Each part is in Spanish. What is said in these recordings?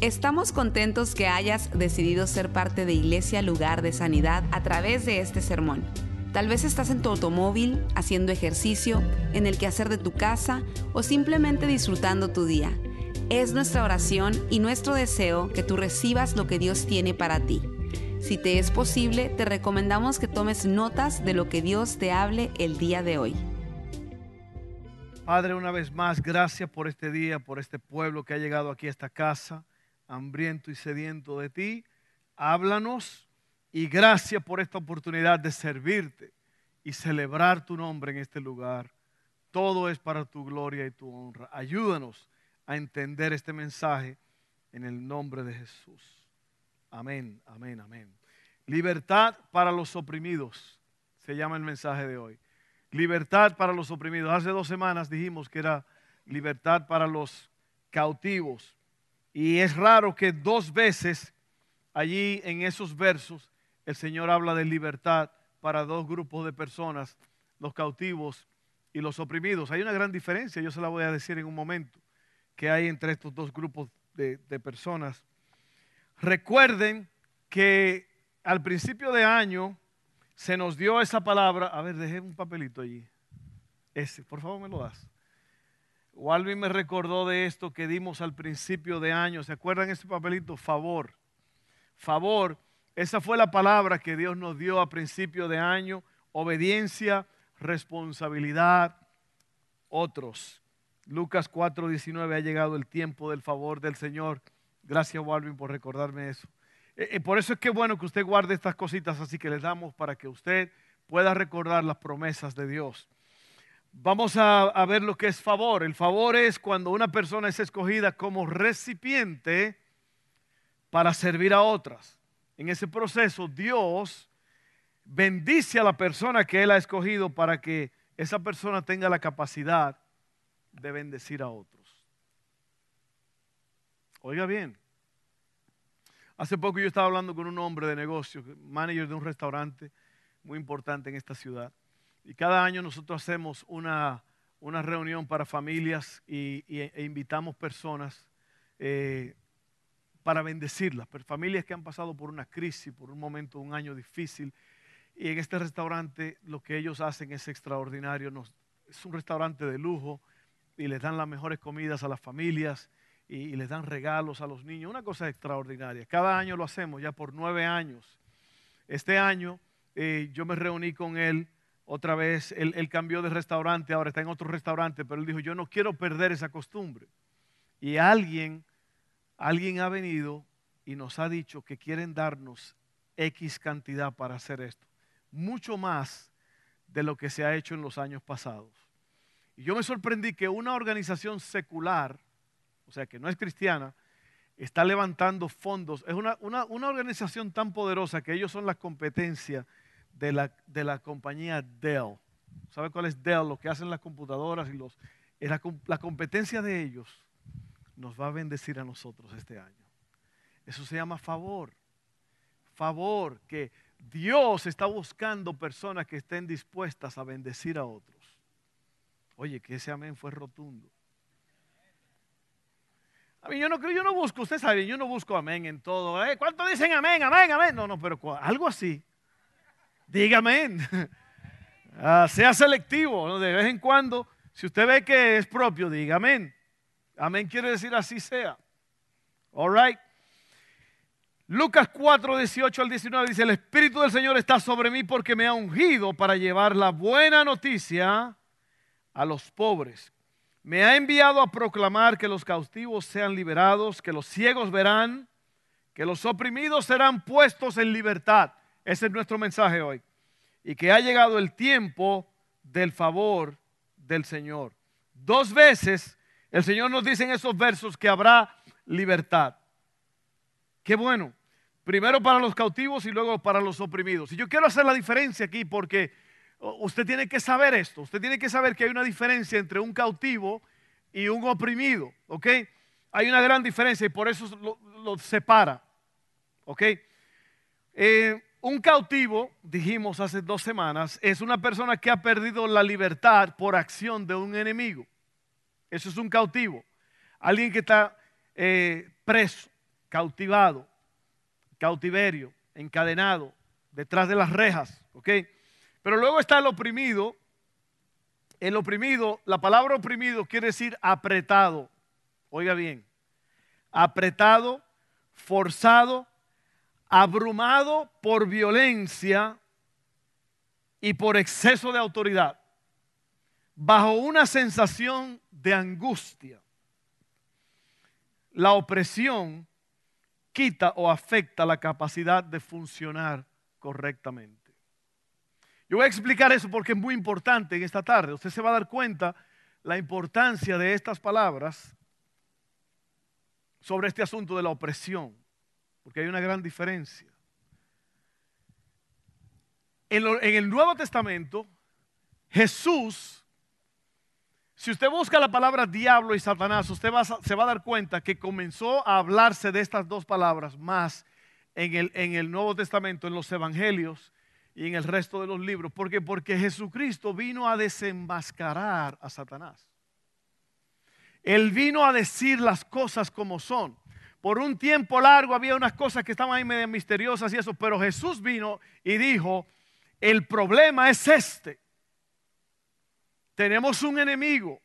Estamos contentos que hayas decidido ser parte de Iglesia Lugar de Sanidad a través de este sermón. Tal vez estás en tu automóvil, haciendo ejercicio, en el quehacer de tu casa o simplemente disfrutando tu día. Es nuestra oración y nuestro deseo que tú recibas lo que Dios tiene para ti. Si te es posible, te recomendamos que tomes notas de lo que Dios te hable el día de hoy. Padre, una vez más, gracias por este día, por este pueblo que ha llegado aquí a esta casa hambriento y sediento de ti. Háblanos y gracias por esta oportunidad de servirte y celebrar tu nombre en este lugar. Todo es para tu gloria y tu honra. Ayúdanos a entender este mensaje en el nombre de Jesús. Amén, amén, amén. Libertad para los oprimidos, se llama el mensaje de hoy. Libertad para los oprimidos. Hace dos semanas dijimos que era libertad para los cautivos. Y es raro que dos veces allí en esos versos el Señor habla de libertad para dos grupos de personas, los cautivos y los oprimidos. Hay una gran diferencia, yo se la voy a decir en un momento, que hay entre estos dos grupos de, personas. Recuerden que al principio de año se nos dio esa palabra. A ver, dejé un papelito allí. Ese, por favor, me lo das. Walvin me recordó de esto que dimos al principio de año. ¿Se acuerdan ese papelito? Favor. Favor. Esa fue la palabra que Dios nos dio a principio de año. Obediencia, responsabilidad, otros. Lucas 4:19 ha llegado el tiempo del favor del Señor. Gracias, Walvin, por recordarme eso. Eh, eh, por eso es que es bueno que usted guarde estas cositas así que les damos para que usted pueda recordar las promesas de Dios. Vamos a, ver lo que es favor. El favor es cuando una persona es escogida como recipiente para servir a otras. En ese proceso Dios bendice a la persona que Él ha escogido para que esa persona tenga la capacidad de bendecir a otros. Oiga bien, hace poco yo estaba hablando con un hombre de negocios, manager de un restaurante muy importante en esta ciudad. Y cada año nosotros hacemos una, reunión para familias y, e invitamos personas eh, para bendecirlas, familias que han pasado por una crisis, por un momento, un año difícil. Y en este restaurante lo que ellos hacen es extraordinario. es un restaurante de lujo y les dan las mejores comidas a las familias y, les dan regalos a los niños. Una cosa extraordinaria. Cada año lo hacemos, ya por nueve años. Este año eh, yo me reuní con él otra vez él, cambió de restaurante, ahora está en otro restaurante, pero él dijo, yo no quiero perder esa costumbre. Y alguien, alguien ha venido y nos ha dicho que quieren darnos X cantidad para hacer esto. Mucho más de lo que se ha hecho en los años pasados. Y yo me sorprendí que una organización secular, o sea, que no es cristiana, está levantando fondos. Es una, una organización tan poderosa que ellos son la competencia de la, de la compañía Dell. ¿Sabe cuál es Dell? Lo que hacen las computadoras y los... La, la competencia de ellos nos va a bendecir a nosotros este año. Eso se llama favor. Favor, que Dios está buscando personas que estén dispuestas a bendecir a otros. Oye, que ese amén fue rotundo. A mí yo no creo, yo no busco, usted sabe, yo no busco amén en todo. ¿eh? ¿Cuánto dicen amén, amén, amén? No, no, pero algo así. Dígame. Ah, sea selectivo, de vez en cuando. Si usted ve que es propio, diga amén. Amén quiere decir así sea. All right. Lucas 4, 18 al 19 dice, el Espíritu del Señor está sobre mí porque me ha ungido para llevar la buena noticia a los pobres. Me ha enviado a proclamar que los cautivos sean liberados, que los ciegos verán, que los oprimidos serán puestos en libertad ese es nuestro mensaje hoy. Y que ha llegado el tiempo del favor del Señor. Dos veces el Señor nos dice en esos versos que habrá libertad. Qué bueno. Primero para los cautivos y luego para los oprimidos. Y yo quiero hacer la diferencia aquí porque usted tiene que saber esto. Usted tiene que saber que hay una diferencia entre un cautivo y un oprimido. ¿Ok? Hay una gran diferencia y por eso lo, separa. ¿Ok? Eh, un cautivo, dijimos hace dos semanas, es una persona que ha perdido la libertad por acción de un enemigo. Eso es un cautivo. Alguien que está eh, preso. cautivado, cautiverio, encadenado, detrás de las rejas, ¿ok? Pero luego está el oprimido. El oprimido, la palabra oprimido quiere decir apretado. Oiga bien, apretado, forzado, abrumado por violencia y por exceso de autoridad, bajo una sensación de angustia. La opresión quita o afecta la capacidad de funcionar correctamente. Yo voy a explicar eso porque es muy importante en esta tarde. Usted se va a dar cuenta la importancia de estas palabras sobre este asunto de la opresión, porque hay una gran diferencia. En, el Nuevo Testamento, Jesús, si usted busca la palabra diablo y Satanás, usted se va a dar cuenta que comenzó a hablarse de estas dos palabras más en el, en el Nuevo Testamento, en los Evangelios y en el resto de los libros. ¿Por qué? Porque Jesucristo vino a desenmascarar a Satanás. Él vino a decir las cosas como son. Por un tiempo largo había unas cosas que estaban ahí medio misteriosas y eso, pero Jesús vino y dijo, el problema es este. Tenemos un enemigo.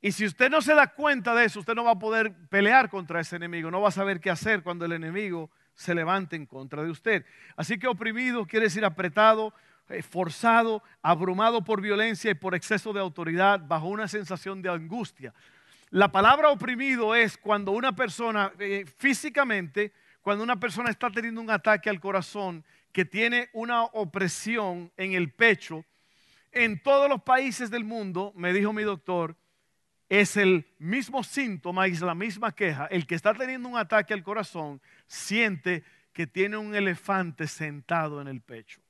Y si usted no se da cuenta de eso, usted no va a poder pelear contra ese enemigo, no va a saber qué hacer cuando el enemigo se levante en contra de usted. Así que oprimido quiere decir apretado, eh, forzado, abrumado por violencia y por exceso de autoridad, bajo una sensación de angustia. La palabra oprimido es cuando una persona eh, físicamente, cuando una persona está teniendo un ataque al corazón, que tiene una opresión en el pecho, en todos los países del mundo, me dijo mi doctor, es el mismo síntoma, es la misma queja. El que está teniendo un ataque al corazón siente que tiene un elefante sentado en el pecho.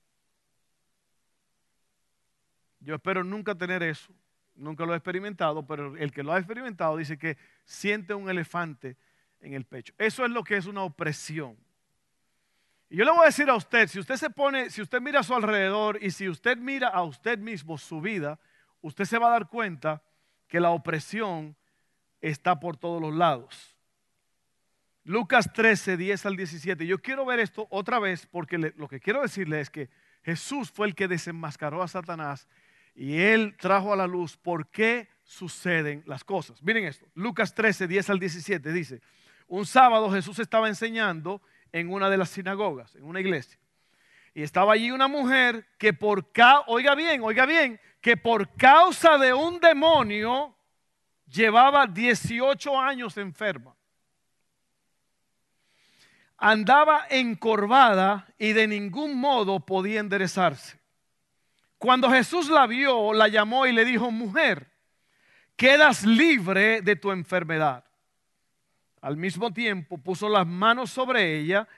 Yo espero nunca tener eso, nunca lo he experimentado, pero el que lo ha experimentado dice que siente un elefante en el pecho. Eso es lo que es una opresión. Y yo le voy a decir a usted, si usted se pone, si usted mira a su alrededor y si usted mira a usted mismo su vida, usted se va a dar cuenta que la opresión está por todos los lados. Lucas 13, 10 al 17. Yo quiero ver esto otra vez porque lo que quiero decirle es que Jesús fue el que desenmascaró a Satanás y él trajo a la luz por qué suceden las cosas. Miren esto, Lucas 13, 10 al 17 dice, un sábado Jesús estaba enseñando en una de las sinagogas, en una iglesia. Y estaba allí una mujer que por causa, oiga bien, oiga bien, que por causa de un demonio llevaba 18 años enferma. Andaba encorvada y de ningún modo podía enderezarse. Cuando Jesús la vio, la llamó y le dijo, mujer, quedas libre de tu enfermedad. Al mismo tiempo puso las manos sobre ella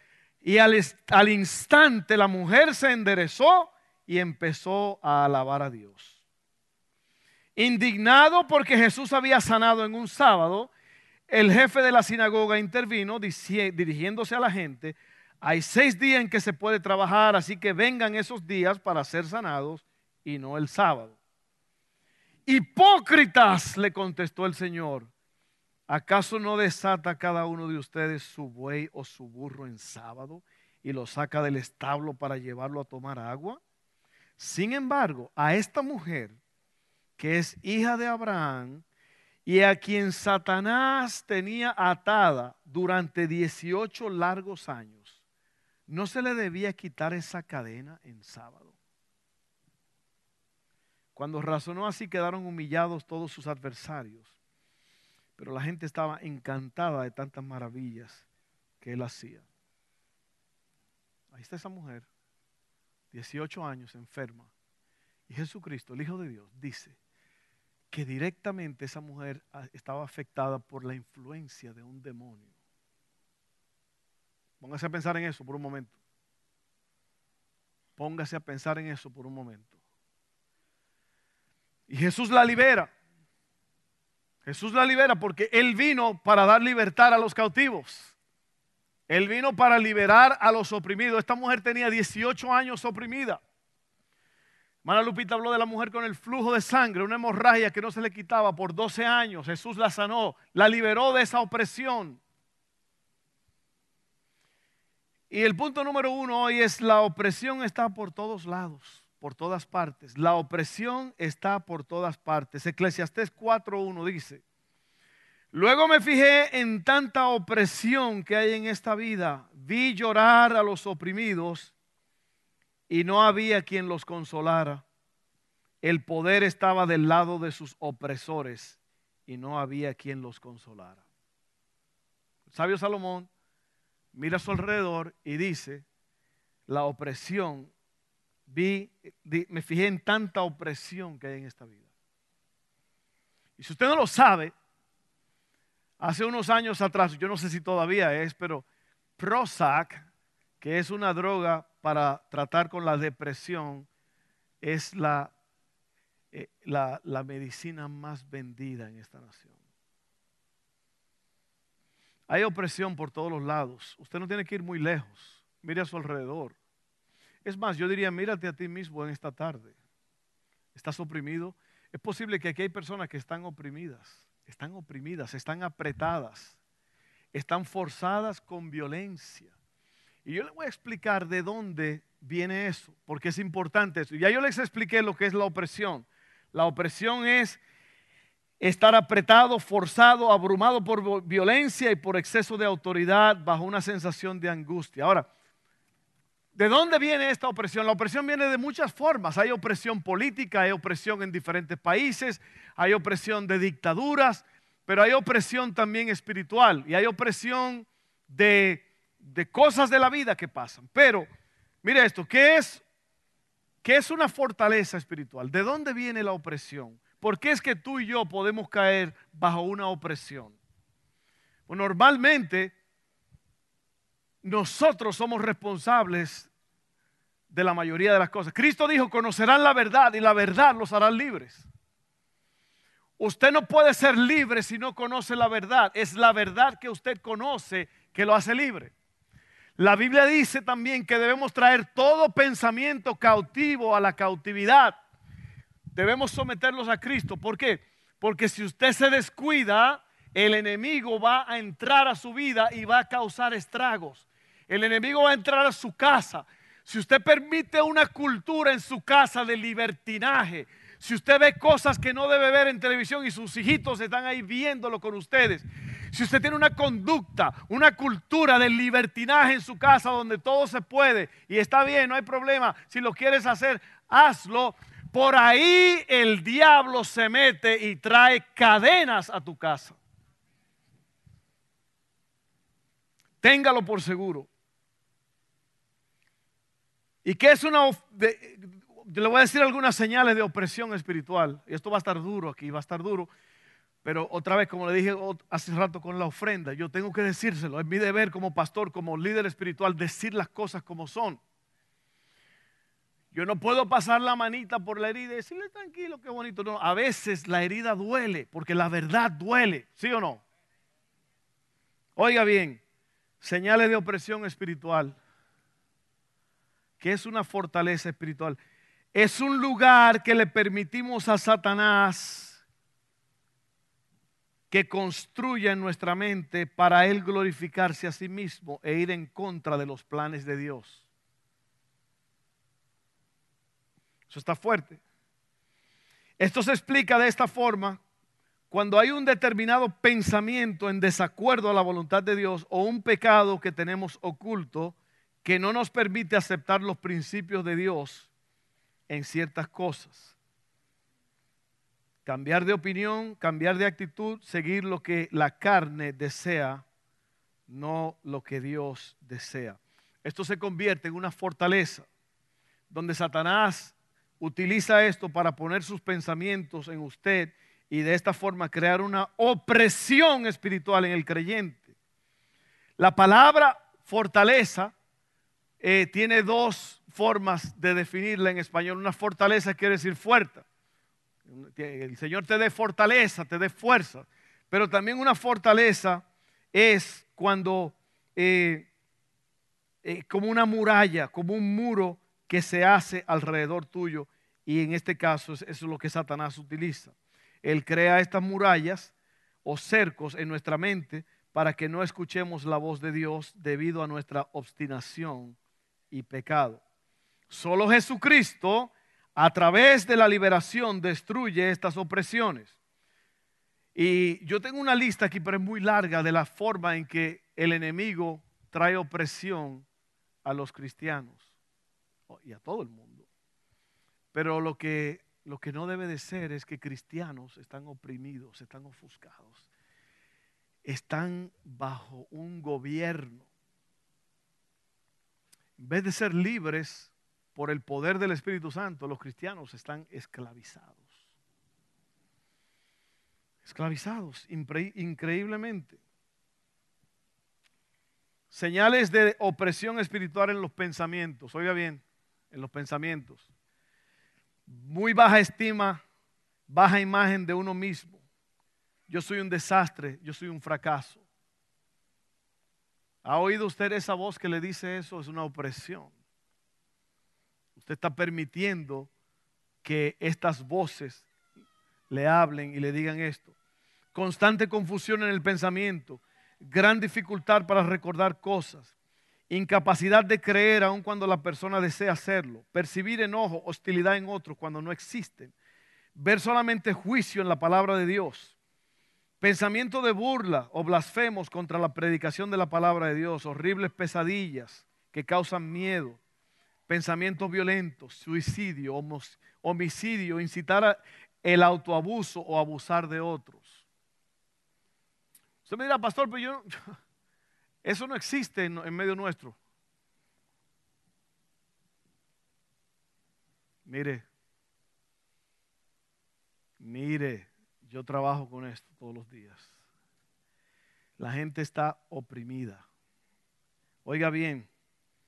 y al, al, instante la mujer se enderezó y empezó a alabar a Dios. Indignado porque Jesús había sanado en un sábado, el jefe de la sinagoga intervino dirigiéndose a la gente, hay seis días en que se puede trabajar, así que vengan esos días para ser sanados y no el sábado. Hipócritas, le contestó el Señor, ¿acaso no desata cada uno de ustedes su buey o su burro en sábado y lo saca del establo para llevarlo a tomar agua? Sin embargo, a esta mujer, que es hija de Abraham, y a quien Satanás tenía atada durante 18 largos años, ¿no se le debía quitar esa cadena en sábado? Cuando razonó así quedaron humillados todos sus adversarios, pero la gente estaba encantada de tantas maravillas que él hacía. Ahí está esa mujer, 18 años, enferma. Y Jesucristo, el Hijo de Dios, dice, que directamente esa mujer ah, estaba afectada por la influencia de un demonio. Póngase a pensar en eso por un momento. Póngase a pensar en eso por un momento. Y Jesús la libera. Jesús la libera porque Él vino para dar libertad a los cautivos. Él vino para liberar a los oprimidos. Esta mujer tenía 18 años oprimida. Hermana Lupita habló de la mujer con el flujo de sangre, una hemorragia que no se le quitaba por 12 años. Jesús la sanó, la liberó de esa opresión. Y el punto número uno hoy es la opresión está por todos lados, por todas partes. La opresión está por todas partes. Eclesiastés 4.1 dice, luego me fijé en tanta opresión que hay en esta vida. Vi llorar a los oprimidos y no había quien los consolara. El poder estaba del lado de sus opresores y no había quien los consolara. sabio Salomón mira a su alrededor y dice, la opresión, vi, me fijé en tanta opresión que hay en esta vida. Y si usted no lo sabe, hace unos años atrás, yo no sé si todavía es, pero Prozac, que es una droga para tratar con la depresión, es la, eh, la, la medicina más vendida en esta nación. Hay opresión por todos los lados. Usted no tiene que ir muy lejos. Mire a su alrededor. Es más, yo diría, mírate a ti mismo en esta tarde. ¿Estás oprimido? Es posible que aquí hay personas que están oprimidas, están oprimidas, están apretadas, están forzadas con violencia. Y yo le voy a explicar de dónde viene eso, porque es importante eso. Ya yo les expliqué lo que es la opresión. La opresión es estar apretado, forzado, abrumado por violencia y por exceso de autoridad bajo una sensación de angustia. Ahora, ¿de dónde viene esta opresión? La opresión viene de muchas formas. Hay opresión política, hay opresión en diferentes países, hay opresión de dictaduras, pero hay opresión también espiritual y hay opresión de, de cosas de la vida que pasan. Pero, mire esto, ¿qué es, ¿qué es una fortaleza espiritual? ¿De dónde viene la opresión? ¿Por qué es que tú y yo podemos caer bajo una opresión? Pues normalmente nosotros somos responsables de la mayoría de las cosas. Cristo dijo, conocerán la verdad y la verdad los hará libres. Usted no puede ser libre si no conoce la verdad. Es la verdad que usted conoce que lo hace libre. La Biblia dice también que debemos traer todo pensamiento cautivo a la cautividad debemos someterlos a Cristo. ¿Por qué? Porque si usted se descuida, el enemigo va a entrar a su vida y va a causar estragos. El enemigo va a entrar a su casa. Si usted permite una cultura en su casa de libertinaje, si usted ve cosas que no debe ver en televisión y sus hijitos están ahí viéndolo con ustedes, si usted tiene una conducta, una cultura de libertinaje en su casa donde todo se puede y está bien, no hay problema, si lo quieres hacer, hazlo, por ahí el diablo se mete y trae cadenas a tu casa. Téngalo por seguro. ¿Y qué es una... le voy a decir algunas señales de opresión espiritual. Y esto va a estar duro aquí, va a estar duro. Pero otra vez, como le dije hace rato con la ofrenda, yo tengo que decírselo. Es mi deber como pastor, como líder espiritual, decir las cosas como son. Yo no puedo pasar la manita por la herida y decirle tranquilo, qué bonito. No, a veces la herida duele, porque la verdad duele, ¿sí o no? Oiga bien, señales de opresión espiritual. que es una fortaleza espiritual? Es un lugar que le permitimos a Satanás que construya en nuestra mente para él glorificarse a sí mismo e ir en contra de los planes de Dios. Eso está fuerte. Esto se explica de esta forma cuando hay un determinado pensamiento en desacuerdo a la voluntad de Dios o un pecado que tenemos oculto que no nos permite aceptar los principios de Dios en ciertas cosas. Cambiar de opinión, cambiar de actitud, seguir lo que la carne desea, no lo que Dios desea. Esto se convierte en una fortaleza donde Satanás utiliza esto para poner sus pensamientos en usted y de esta forma crear una opresión espiritual en el creyente. La palabra fortaleza eh, tiene dos formas de definirla en español. Una fortaleza quiere decir fuerte. El Señor te dé fortaleza, te dé fuerza. Pero también una fortaleza es cuando, eh, eh, como una muralla, como un muro que se hace alrededor tuyo Y en este caso eso es lo que Satanás utiliza. Él crea estas murallas o cercos en nuestra mente para que no escuchemos la voz de Dios debido a nuestra obstinación y pecado. Solo Jesucristo, a través de la liberación, destruye estas opresiones. Y yo tengo una lista aquí, pero es muy larga, de la forma en que el enemigo trae opresión a los cristianos y a todo el mundo. Pero lo que, lo que no debe de ser es que cristianos están oprimidos, están ofuscados, están bajo un gobierno. En vez de ser libres por el poder del Espíritu Santo, los cristianos están esclavizados esclavizados increíblemente. Señales de opresión espiritual en los pensamientos. Oiga bien, en los pensamientos. Muy baja estima, baja imagen de uno mismo. Yo soy un desastre, yo soy un fracaso. ¿Ha oído usted esa voz que le dice eso? Es una opresión. Usted está permitiendo que estas voces le hablen y le digan esto constante confusión en el pensamiento, gran dificultad para recordar cosas, incapacidad de creer aun cuando la persona desea hacerlo, percibir enojo, hostilidad en otros cuando no existen, ver solamente juicio en la palabra de Dios, pensamiento de burla o blasfemos contra la predicación de la palabra de Dios, horribles pesadillas que causan miedo, pensamientos violentos, suicidio, homicidio, incitar el autoabuso o abusar de otros. Usted me dirá, pastor, pero yo, eso no existe en, medio nuestro. Mire, mire, yo trabajo con esto todos los días. La gente está oprimida. Oiga bien,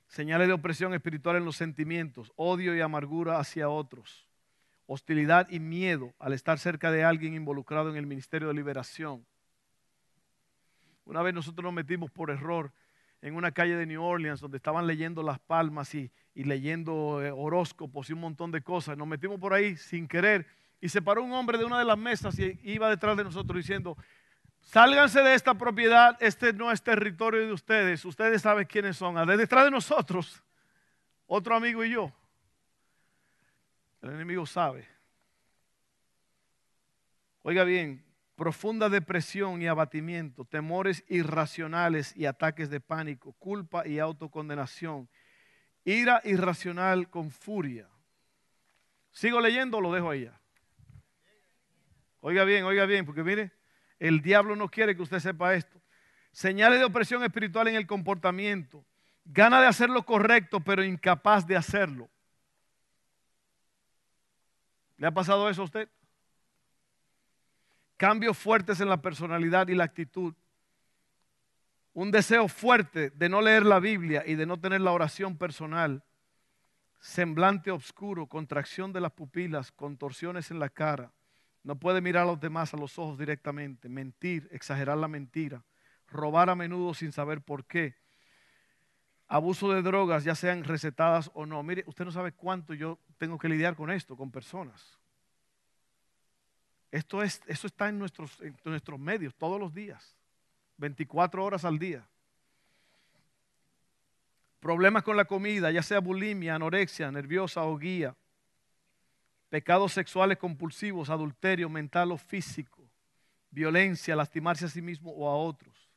señales de opresión espiritual en los sentimientos, odio y amargura hacia otros, hostilidad y miedo al estar cerca de alguien involucrado en el ministerio de liberación, una vez nosotros nos metimos por error en una calle de New Orleans donde estaban leyendo las palmas y, leyendo eh, horóscopos y un montón de cosas. Nos metimos por ahí sin querer y se paró un hombre de una de las mesas y iba detrás de nosotros diciendo, sálganse de esta propiedad, este no es territorio de ustedes, ustedes saben quiénes son, detrás de nosotros, otro amigo y yo. El enemigo sabe. Oiga bien, profunda depresión y abatimiento, temores irracionales y ataques de pánico, culpa y autocondenación, ira irracional con furia. ¿Sigo leyendo o lo dejo ahí Oiga bien, oiga bien, porque mire, el diablo no quiere que usted sepa esto. Señales de opresión espiritual en el comportamiento. Gana de hacer lo correcto, pero incapaz de hacerlo. ¿Le ha pasado eso a usted? Cambios fuertes en la personalidad y la actitud, un deseo fuerte de no leer la Biblia y de no tener la oración personal, semblante oscuro, contracción de las pupilas, contorsiones en la cara, no puede mirar a los demás a los ojos directamente, mentir, exagerar la mentira, robar a menudo sin saber por qué, abuso de drogas, ya sean recetadas o no. Mire, usted no sabe cuánto yo tengo que lidiar con esto, con personas. Esto es, eso está en nuestros, en nuestros medios todos los días, 24 horas al día. Problemas con la comida, ya sea bulimia, anorexia, nerviosa o guía. Pecados sexuales compulsivos, adulterio mental o físico. Violencia, lastimarse a sí mismo o a otros.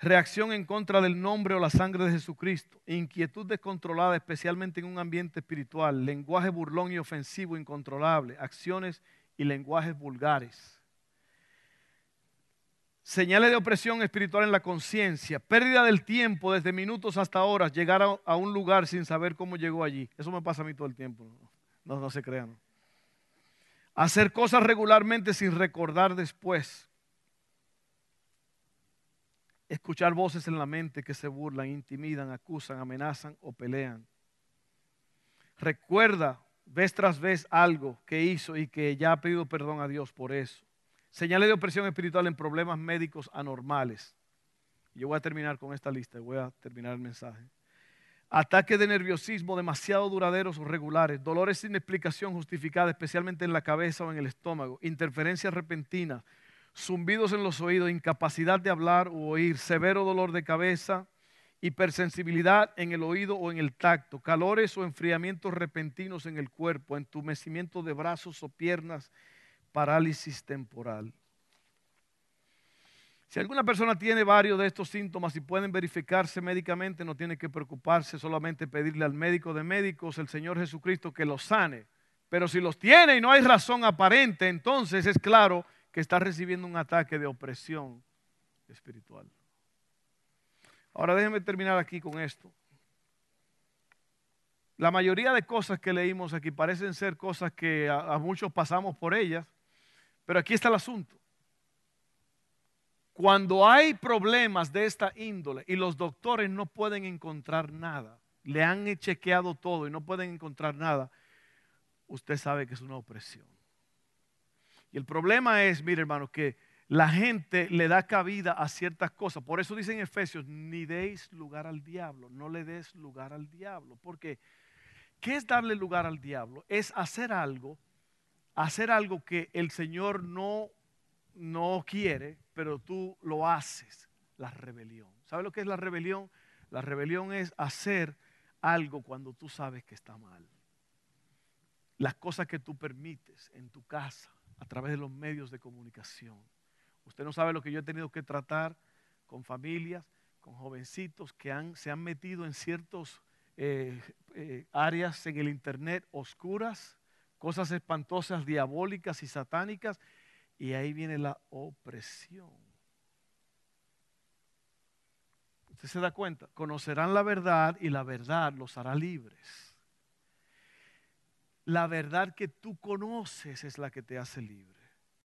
Reacción en contra del nombre o la sangre de Jesucristo. Inquietud descontrolada, especialmente en un ambiente espiritual. Lenguaje burlón y ofensivo incontrolable. Acciones y lenguajes vulgares. Señales de opresión espiritual en la conciencia, pérdida del tiempo desde minutos hasta horas, llegar a, un lugar sin saber cómo llegó allí. Eso me pasa a mí todo el tiempo, no, no se crean. Hacer cosas regularmente sin recordar después. Escuchar voces en la mente que se burlan, intimidan, acusan, amenazan o pelean. Recuerda vez tras vez algo que hizo y que ya ha pedido perdón a Dios por eso. Señales de opresión espiritual en problemas médicos anormales. Yo voy a terminar con esta lista, voy a terminar el mensaje. ataques de nerviosismo demasiado duraderos o regulares, dolores sin explicación justificada, especialmente en la cabeza o en el estómago, interferencias repentinas, zumbidos en los oídos, incapacidad de hablar o oír, severo dolor de cabeza, hipersensibilidad en el oído o en el tacto, calores o enfriamientos repentinos en el cuerpo, entumecimiento de brazos o piernas, parálisis temporal. Si alguna persona tiene varios de estos síntomas y pueden verificarse médicamente, no tiene que preocuparse, solamente pedirle al médico de médicos, el Señor Jesucristo, que los sane. Pero si los tiene y no hay razón aparente, entonces es claro que está recibiendo un ataque de opresión espiritual. Ahora déjenme terminar aquí con esto. La mayoría de cosas que leímos aquí parecen ser cosas que a, a muchos pasamos por ellas, pero aquí está el asunto. Cuando hay problemas de esta índole y los doctores no pueden encontrar nada, le han chequeado todo y no pueden encontrar nada, usted sabe que es una opresión. Y el problema es, mire hermano, que la gente le da cabida a ciertas cosas. Por eso dicen Efesios, ni deis lugar al diablo, no le des lugar al diablo. Porque, ¿qué es darle lugar al diablo? Es hacer algo, hacer algo que el Señor no no quiere, pero tú lo haces. La rebelión. ¿Sabes lo que es la rebelión? La rebelión es hacer algo cuando tú sabes que está mal. Las cosas que tú permites en tu casa, a través de los medios de comunicación. Usted no sabe lo que yo he tenido que tratar con familias, con jovencitos que se han metido en ciertas eh, eh, áreas en el Internet oscuras, cosas espantosas, diabólicas y satánicas, y ahí viene la opresión. Usted se da cuenta, conocerán la verdad y la verdad los hará libres. La verdad que tú conoces es la que te hace libre.